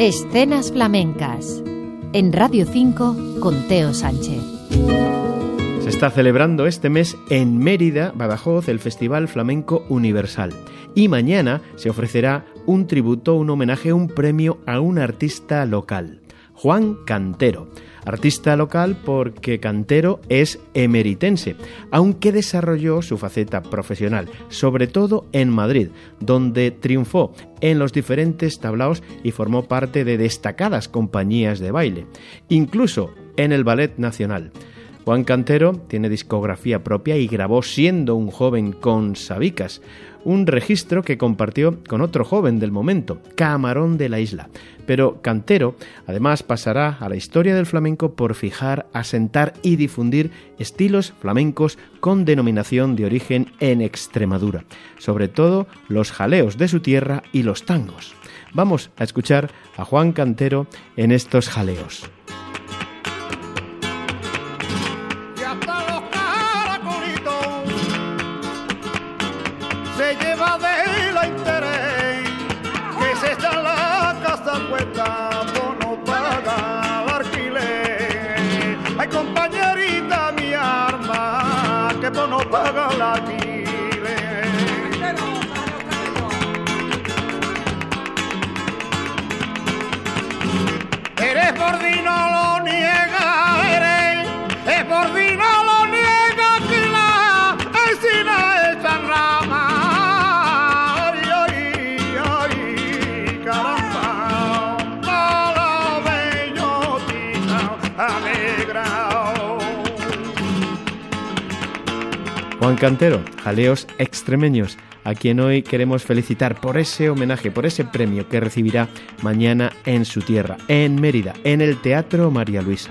Escenas flamencas. En Radio 5 con Teo Sánchez. Se está celebrando este mes en Mérida, Badajoz, el Festival Flamenco Universal. Y mañana se ofrecerá un tributo, un homenaje, un premio a un artista local, Juan Cantero artista local porque Cantero es emeritense, aunque desarrolló su faceta profesional, sobre todo en Madrid, donde triunfó en los diferentes tablaos y formó parte de destacadas compañías de baile, incluso en el Ballet Nacional. Juan Cantero tiene discografía propia y grabó siendo un joven con Sabicas, un registro que compartió con otro joven del momento, Camarón de la Isla. Pero Cantero además pasará a la historia del flamenco por fijar, asentar y difundir estilos flamencos con denominación de origen en Extremadura, sobre todo los jaleos de su tierra y los tangos. Vamos a escuchar a Juan Cantero en estos jaleos hasta los caracolitos. Se lleva de la Juan Cantero, jaleos extremeños, a quien hoy queremos felicitar por ese homenaje, por ese premio que recibirá mañana en su tierra, en Mérida, en el Teatro María Luisa.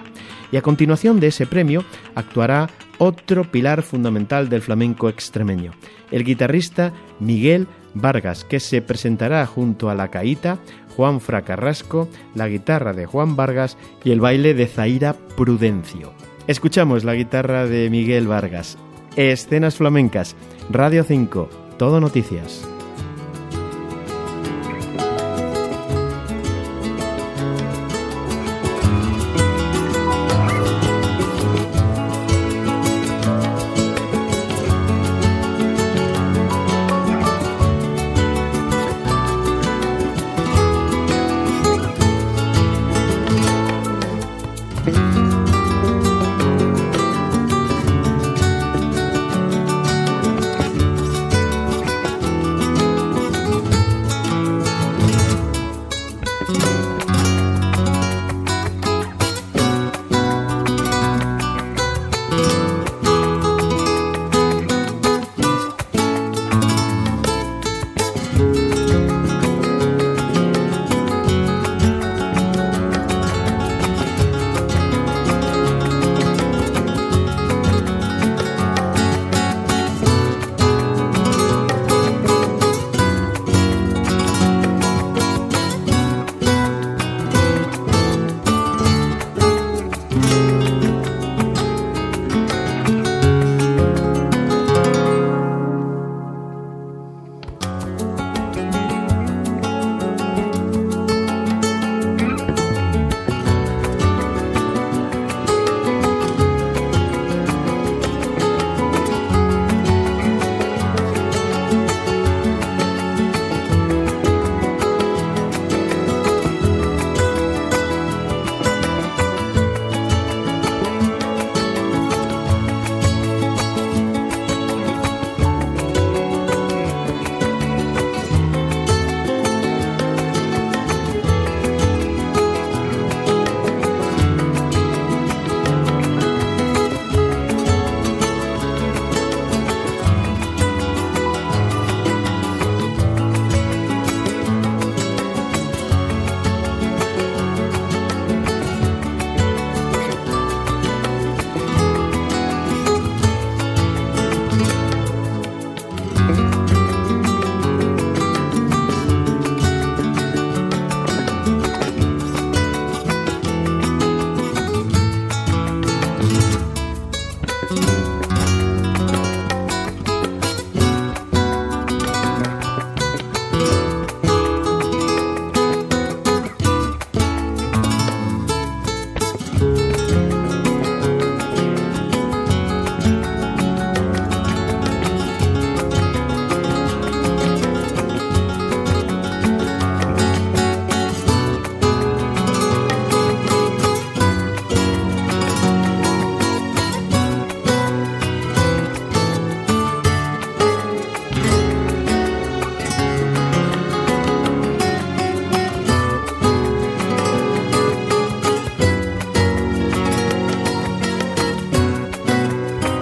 Y a continuación de ese premio actuará otro pilar fundamental del flamenco extremeño, el guitarrista Miguel Vargas, que se presentará junto a la caíta, Juan Fracarrasco, la guitarra de Juan Vargas y el baile de Zaira Prudencio. Escuchamos la guitarra de Miguel Vargas, Escenas Flamencas, Radio 5, Todo Noticias.